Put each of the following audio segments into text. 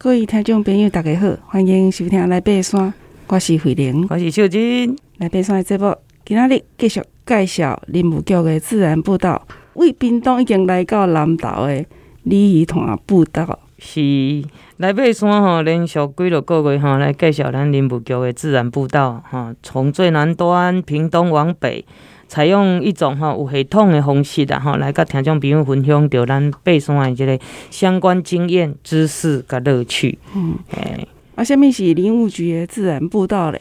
各位听众朋友，大家好，欢迎收听来爬山。我是慧玲，我是秀真。来爬山的节目，今仔日继续介绍林务局的自然步道。为屏东已经来到南投的鲤鱼潭步道，是来爬山吼，连续几落个月吼，来介绍咱林务局的自然步道吼。从最南端屏东往北。采用一种哈有系统的方式的哈，来甲听众朋友分享着咱爬山的这个相关经验、知识跟乐趣。嗯，哎，啊，下面是林务局的自然步道嘞？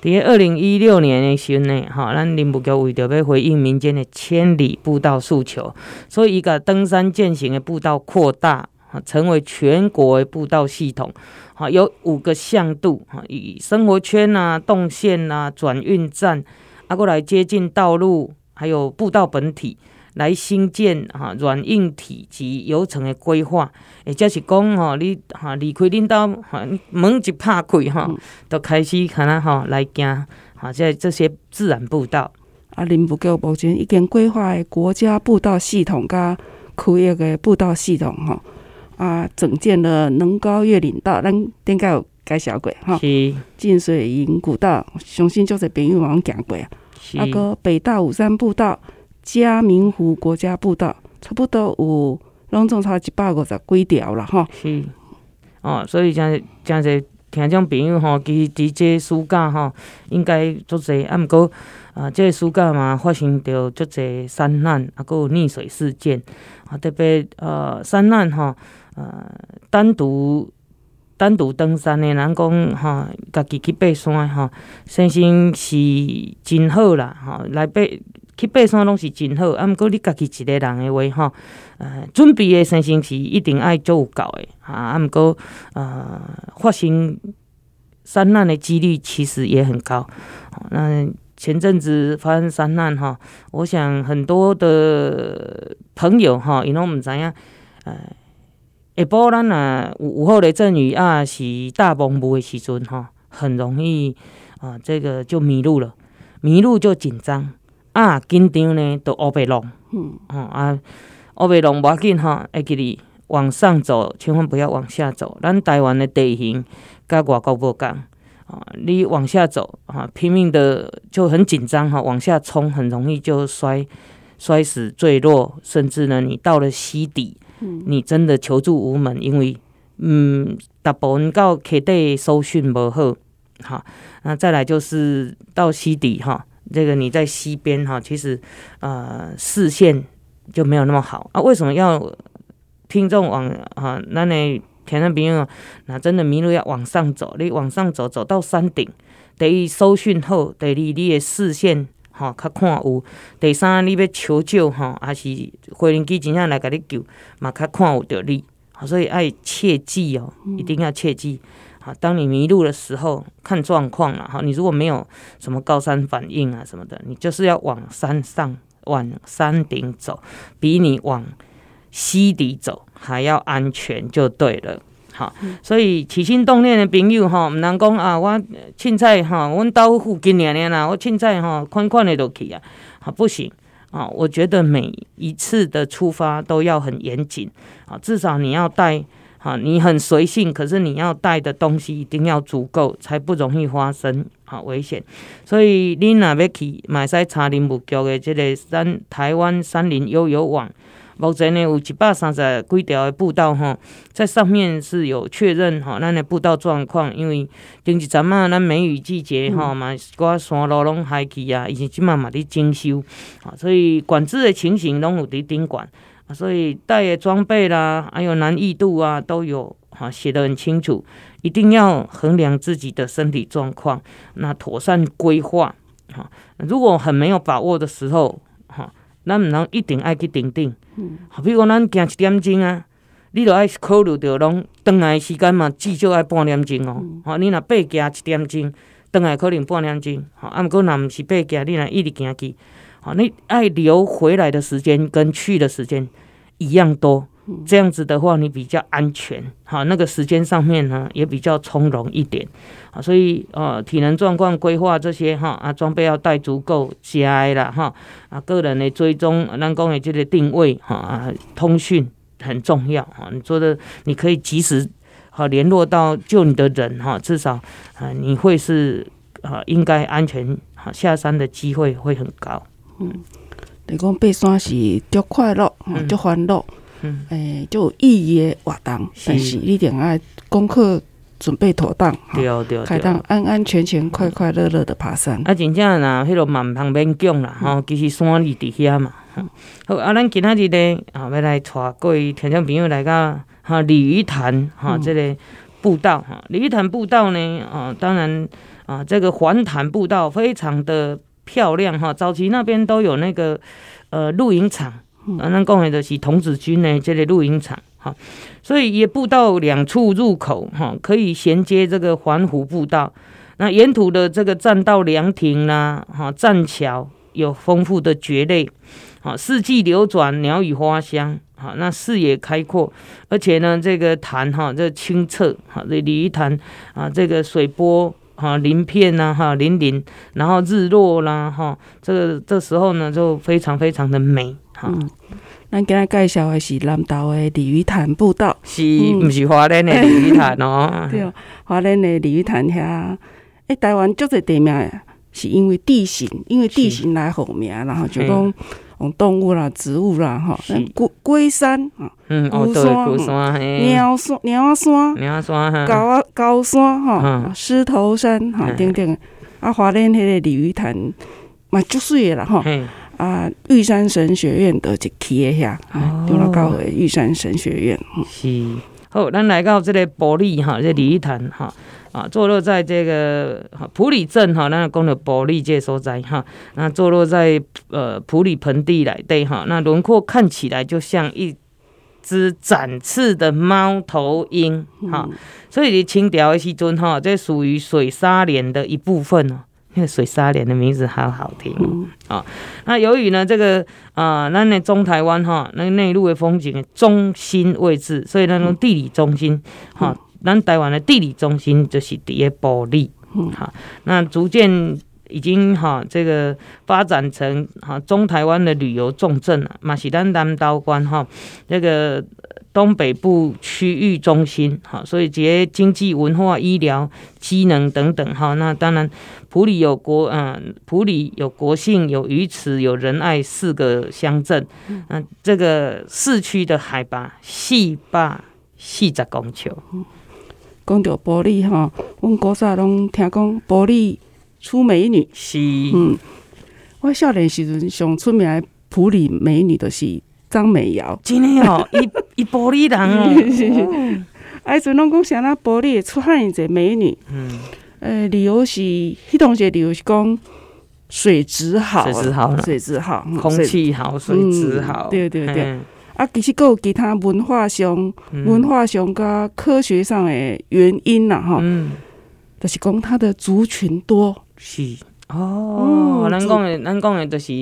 在二零一六年的时候呢，哈，咱林务局为着要回应民间的千里步道诉求，所以一个登山健行的步道扩大，成为全国的步道系统。哈，有五个向度，哈，以生活圈啊、动线啊、转运站。啊，过来接近道路，还有步道本体，来新建哈软硬体及游程的规划。也就是讲吼，你哈离开恁兜哈门一拍开哈，就开始看啊哈来行哈在这些自然步道。啊，林务局目前已经规划的国家步道系统加区域的步道系统哈啊，整建了能高越岭道，咱顶个有。介绍过吼。是。进水营古道，相信就是朋友们讲过啊。啊个北大武山步道、嘉明湖国家步道，差不多有拢总差一百五十几条了吼。是哦，所以真真侪听众朋友吼，其实伫这暑假吼，应该足侪啊。毋过啊，这暑假嘛发生着足侪山难啊，搁有溺水事件啊，特别呃山难吼，呃单独。单独登山的人讲哈，家己去爬山哈，身心是真好啦哈。来爬去爬山拢是真好，啊，毋过你家己一个人的话哈，呃，准备的身心是一定爱足够的啊。啊，毋过呃，发生山难的几率其实也很高。那前阵子发生山难哈，我想很多的朋友哈，因拢毋知影呃。下晡咱啊有午后雷阵雨啊，是大蒙雾的时阵哈，很容易啊，这个就迷路了，迷路就紧张啊，紧张呢就乌白龙，嗯，啊，乌白龙无要紧吼，会记你往上走，千万不要往下走。咱台湾的地形甲外国无共啊，你往下走啊，拼命的就很紧张哈，往下冲很容易就摔摔死坠落，甚至呢，你到了溪底。你真的求助无门，因为嗯，大部分到溪底搜寻无好，好，那再来就是到溪底哈，这个你在溪边哈，其实呃视线就没有那么好啊。为什么要听众往啊？那你田那边那真的迷路要往上走，你往上走走到山顶，等于搜寻后，等于你的视线。吼，较看有。第三，你要求救吼，还是飞行机真正来甲你救，嘛较看有着你。所以爱切记哦，一定要切记。好，当你迷路的时候，看状况了哈。你如果没有什么高山反应啊什么的，你就是要往山上、往山顶走，比你往溪底走还要安全，就对了。好，所以起心动念的朋友吼，毋能讲啊，我凊彩哈，阮兜附近尔尔啦，我凊彩哈，款款的都去啊，好不行啊！我觉得每一次的出发都要很严谨啊，至少你要带啊，你很随性，可是你要带的东西一定要足够，才不容易发生啊危险。所以你若要去，嘛会使查林务局的这个山台湾山林悠游网。目前呢有一百三十几条的步道吼，在上面是有确认吼，咱的步道状况，因为前一阵啊，咱梅雨季节吼嘛，寡山路拢海去啊，伊是即满嘛伫整修，啊，所以管制的情形拢有伫顶管，啊，所以带的装备啦，还有难易度啊，都有哈写得很清楚，一定要衡量自己的身体状况，那妥善规划，哈，如果很没有把握的时候，哈，咱毋通一定爱去顶顶。嗯，好，比如讲咱行一点钟啊，你著爱考虑到拢转来时间嘛，至少爱半点钟哦。吼、嗯，你若爬行一点钟，转来可能半点钟。吼，啊，毋过若毋是爬行，你若一直行去，吼，你爱留回来的时间跟去的时间一样多。这样子的话，你比较安全，好，那个时间上面呢也比较从容一点，啊，所以呃体能状况规划这些哈啊装备要带足够，加啦哈啊个人的追踪，咱讲的这个定位哈啊通讯很重要啊，你说的你可以及时好联络到救你的人哈，至少啊你会是啊应该安全哈下山的机会会很高。嗯，你讲爬山是足快乐，足欢乐，嗯，诶，就有意义的活动，但是一定爱功课准备妥当，对对，开当安安全全、快快乐乐的爬山。啊，真正呐，迄个嘛毋通勉强啦，吼，其实山里伫遐嘛。好，啊，咱今仔日咧，啊，要来带各位听众朋友来到哈鲤鱼潭哈，这个步道哈，鲤鱼潭步道呢，啊，当然啊，这个环潭步道非常的漂亮哈，早期那边都有那个呃露营场，啊，咱讲的就是童子军呢，这个露营场哈，所以也步道两处入口哈，可以衔接这个环湖步道，那沿途的这个栈道凉亭啦，哈，栈桥有丰富的蕨类。啊，四季流转，鸟语花香，好，那视野开阔，而且呢，这个潭哈，这清澈，哈，这鲤鱼潭啊，这个水波哈，鳞片呐，哈，粼粼，然后日落啦，哈，这个这时候呢，就非常非常的美，哈。咱今日介绍的是南投的鲤鱼潭步道，是，不是华莲的 鲤鱼潭哦？对，花莲的鲤鱼潭遐，哎，台湾就这地名，是因为地形，因为地形来好名，然后就讲。用动物啦、植物啦，哈，龟龟山啊，嗯，哦，对，龟山，鸟山、鸟山、鸟山，高啊高山哈，狮头山哈，等等，啊，华莲迄个鲤鱼潭嘛，足水的啦，哈，啊，玉山神学院的一期的遐，用了高的玉山神学院，是，好，咱来到这个玻璃哈，这鲤鱼潭哈。啊，坐落在这个普里镇哈，那讲的埔里这所在哈，那坐落在呃普里盆地来对哈，那轮廓看起来就像一只展翅的猫头鹰哈，所以你清朝的时阵哈，这属于水沙连的一部分哦。那个水沙连的名字好好听啊。那由于呢这个啊，那那中台湾哈，那内陆的风景的中心位置，所以那种地理中心哈。咱台湾的地理中心就是第一埔里，好，那逐渐已经哈这个发展成哈中台湾的旅游重镇了，嘛是咱南投县哈这个东北部区域中心，哈，所以这些经济、文化、医疗、机能等等哈，那当然普里有国嗯，普里有国姓、有鱼池、有仁爱四个乡镇，嗯。这个市区的海拔四百四十公尺。讲到玻璃哈，阮古早拢听讲玻璃出美女，是。嗯，我少年时阵上出名的普里美女就是张美瑶，真的哦，伊伊玻璃人哦，哎，阵拢讲啥那玻璃出汉一个美女，嗯，呃，理由是，迄当时理由是讲水质好，水质好，水质好，空气好，水质好，对对对。啊，其实还有其他文化上、嗯、文化上加科学上的原因啦，哈，嗯，就是讲它的族群多，是。哦，咱讲的，咱讲的，就是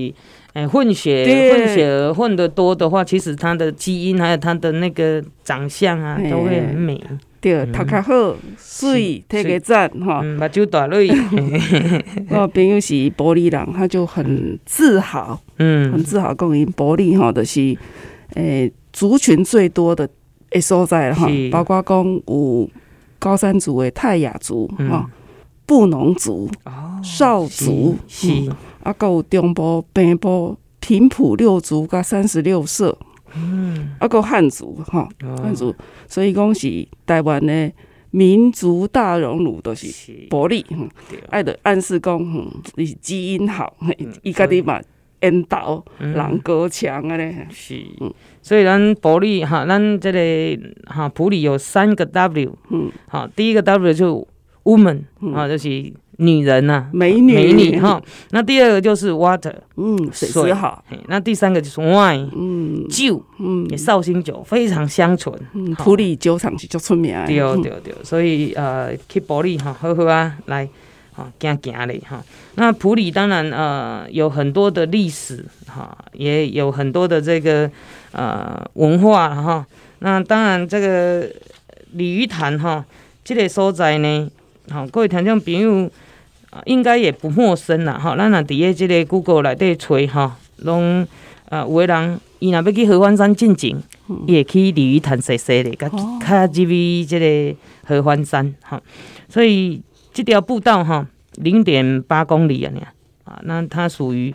诶混血，混血混得多的话，其实他的基因还有他的那个长相啊，都会很美，对，头壳好，水，特别赞，哈，目睭大蕊，我朋友是玻璃人，他就很自豪，嗯，很自豪讲因玻璃哈，就是。诶、欸，族群最多的诶所在哈，包括讲有高山族诶泰雅族哈、嗯，布农族、哦、邵族，是，是。啊，还有中部、北部平埔六族加三十六社，嗯，啊，还有汉族哈，汉、哦、族，所以讲是台湾的民族大熔炉都是埔里，爱的暗示讲，嗯，你基因好，伊家己嘛。烟岛人高强啊咧，是，所以咱普利哈，咱这个哈普里有三个 W，嗯，好，第一个 W 就 woman，啊，就是女人呐，美女，美女哈。那第二个就是 water，嗯，水好。那第三个就是 wine，嗯，酒，嗯，绍兴酒非常香醇，嗯，普里酒厂是足出名，对对对，所以呃，去埔里哈，好好啊，来。啊，行行嘞哈。那普里当然呃有很多的历史哈，也有很多的这个呃文化哈。那当然这个鲤鱼潭哈，这个所在呢，好各位听众朋友应该也不陌生啦哈。咱若伫个即个 Google 内底找哈，拢啊，有的人伊若要去合欢山进前，伊会去鲤鱼潭踅踅咧，甲较入去即个合欢山哈。所以这条步道哈，零点八公里啊，啊，那它属于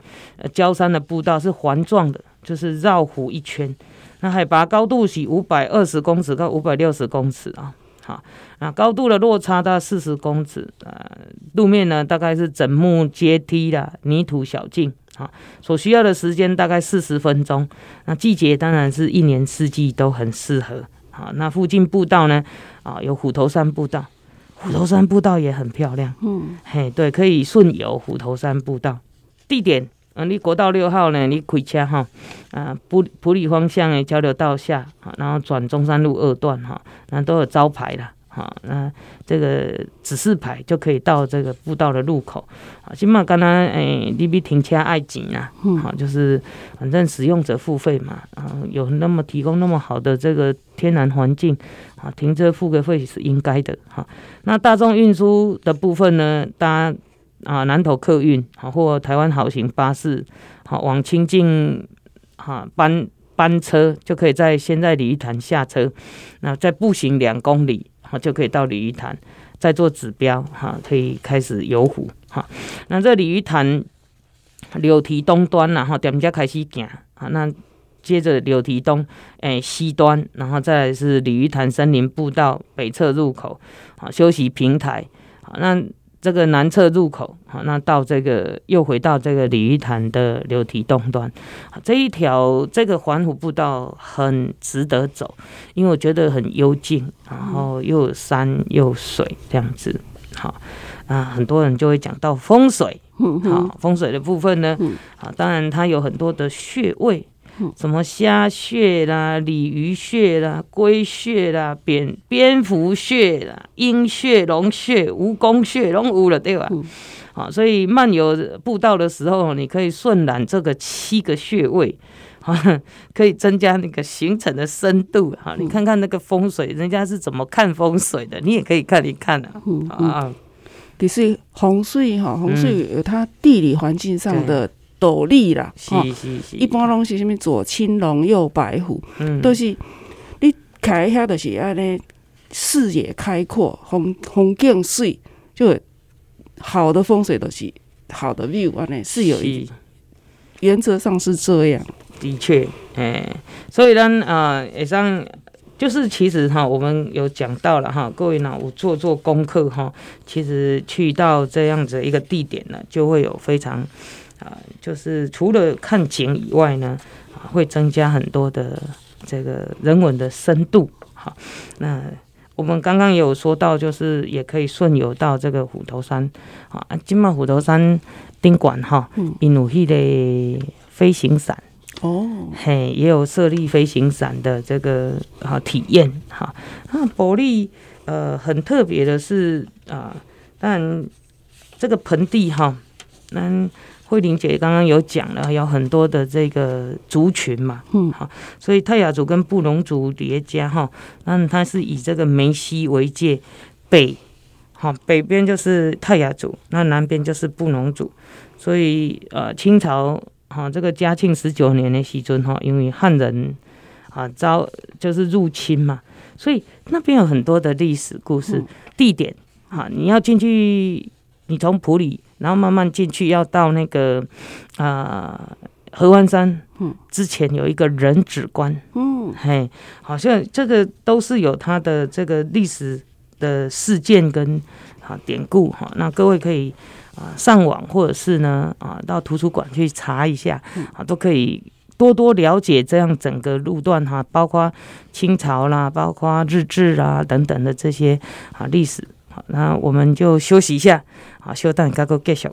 焦山的步道，是环状的，就是绕湖一圈。那海拔高度是五百二十公尺到五百六十公尺啊。好，那高度的落差大概四十公尺，呃，路面呢大概是整木阶梯啦泥土小径，啊，所需要的时间大概四十分钟。那季节当然是一年四季都很适合。啊，那附近步道呢，啊，有虎头山步道，虎头山步道也很漂亮。嗯，嘿，对，可以顺游虎头山步道。地点。啊，你国道六号呢？你开车哈，啊，普普里方向的交流道下，然后转中山路二段哈，那都有招牌啦哈，那这个指示牌就可以到这个步道的路口。啊，起码刚刚诶，你比停车爱紧啊，好，就是反正使用者付费嘛，啊，有那么提供那么好的这个天然环境，啊，停车付个费是应该的哈。那大众运输的部分呢，大家。啊，南投客运好，或台湾好行巴士好，往清境哈班班车就可以在先在鲤鱼潭下车，那再步行两公里好，就可以到鲤鱼潭，再做指标哈，可以开始游湖哈。那这鲤鱼潭柳堤东端然后点家开始行啊，那接着柳堤东诶西端，然后再是鲤鱼潭森林步道北侧入口啊，休息平台好那。这个南侧入口，好，那到这个又回到这个鲤鱼潭的流体东端，这一条这个环湖步道很值得走，因为我觉得很幽静，然后又有山又有水这样子，好啊，很多人就会讲到风水，好，风水的部分呢，啊，当然它有很多的穴位。什么虾穴啦、鲤鱼穴啦、龟穴啦、蝙蝙蝠穴啦、鹰穴、龙穴、蜈蚣穴，龙五了对吧？好、嗯，所以漫游步道的时候，你可以顺览这个七个穴位，啊，可以增加那个行程的深度。哈，你看看那个风水，人家是怎么看风水的，你也可以看一看啊。嗯嗯、啊，其实洪水哈，洪水有它地理环境上的、嗯。斗笠啦，是是是，一般拢是啥物左青龙右白虎，嗯，都是你开遐，就是安尼视野开阔，风风景水，就好的风水都是好的 view 安尼，是有一原则上是这样。的确，哎，所以呢，啊，以上就是其实哈，我们有讲到了哈，各位呢，我做做功课哈，其实去到这样子一个地点呢，就会有非常。啊，就是除了看景以外呢，啊，会增加很多的这个人文的深度。好，那我们刚刚也有说到，就是也可以顺游到这个虎头山。啊，金马虎头山宾馆哈，因有迄个飞行伞哦，嘿，也有设立飞行伞的这个啊体验。哈，那保利呃很特别的是啊，当然这个盆地哈，那。慧玲姐刚刚有讲了，有很多的这个族群嘛，嗯，好，所以泰雅族跟布农族叠加哈，那它是以这个梅西为界，北，好，北边就是泰雅族，那南边就是布农族，所以呃，清朝哈这个嘉庆十九年的西尊哈，因为汉人啊遭就是入侵嘛，所以那边有很多的历史故事地点，哈，你要进去，你从普里。然后慢慢进去，要到那个啊、呃、合欢山，嗯，之前有一个人指关，嗯，嘿，好像这个都是有它的这个历史的事件跟啊典故哈。那各位可以啊上网或者是呢啊到图书馆去查一下，啊都可以多多了解这样整个路段哈，包括清朝啦，包括日治啊等等的这些啊历史。那我们就休息一下。好，稍等，再阁继续。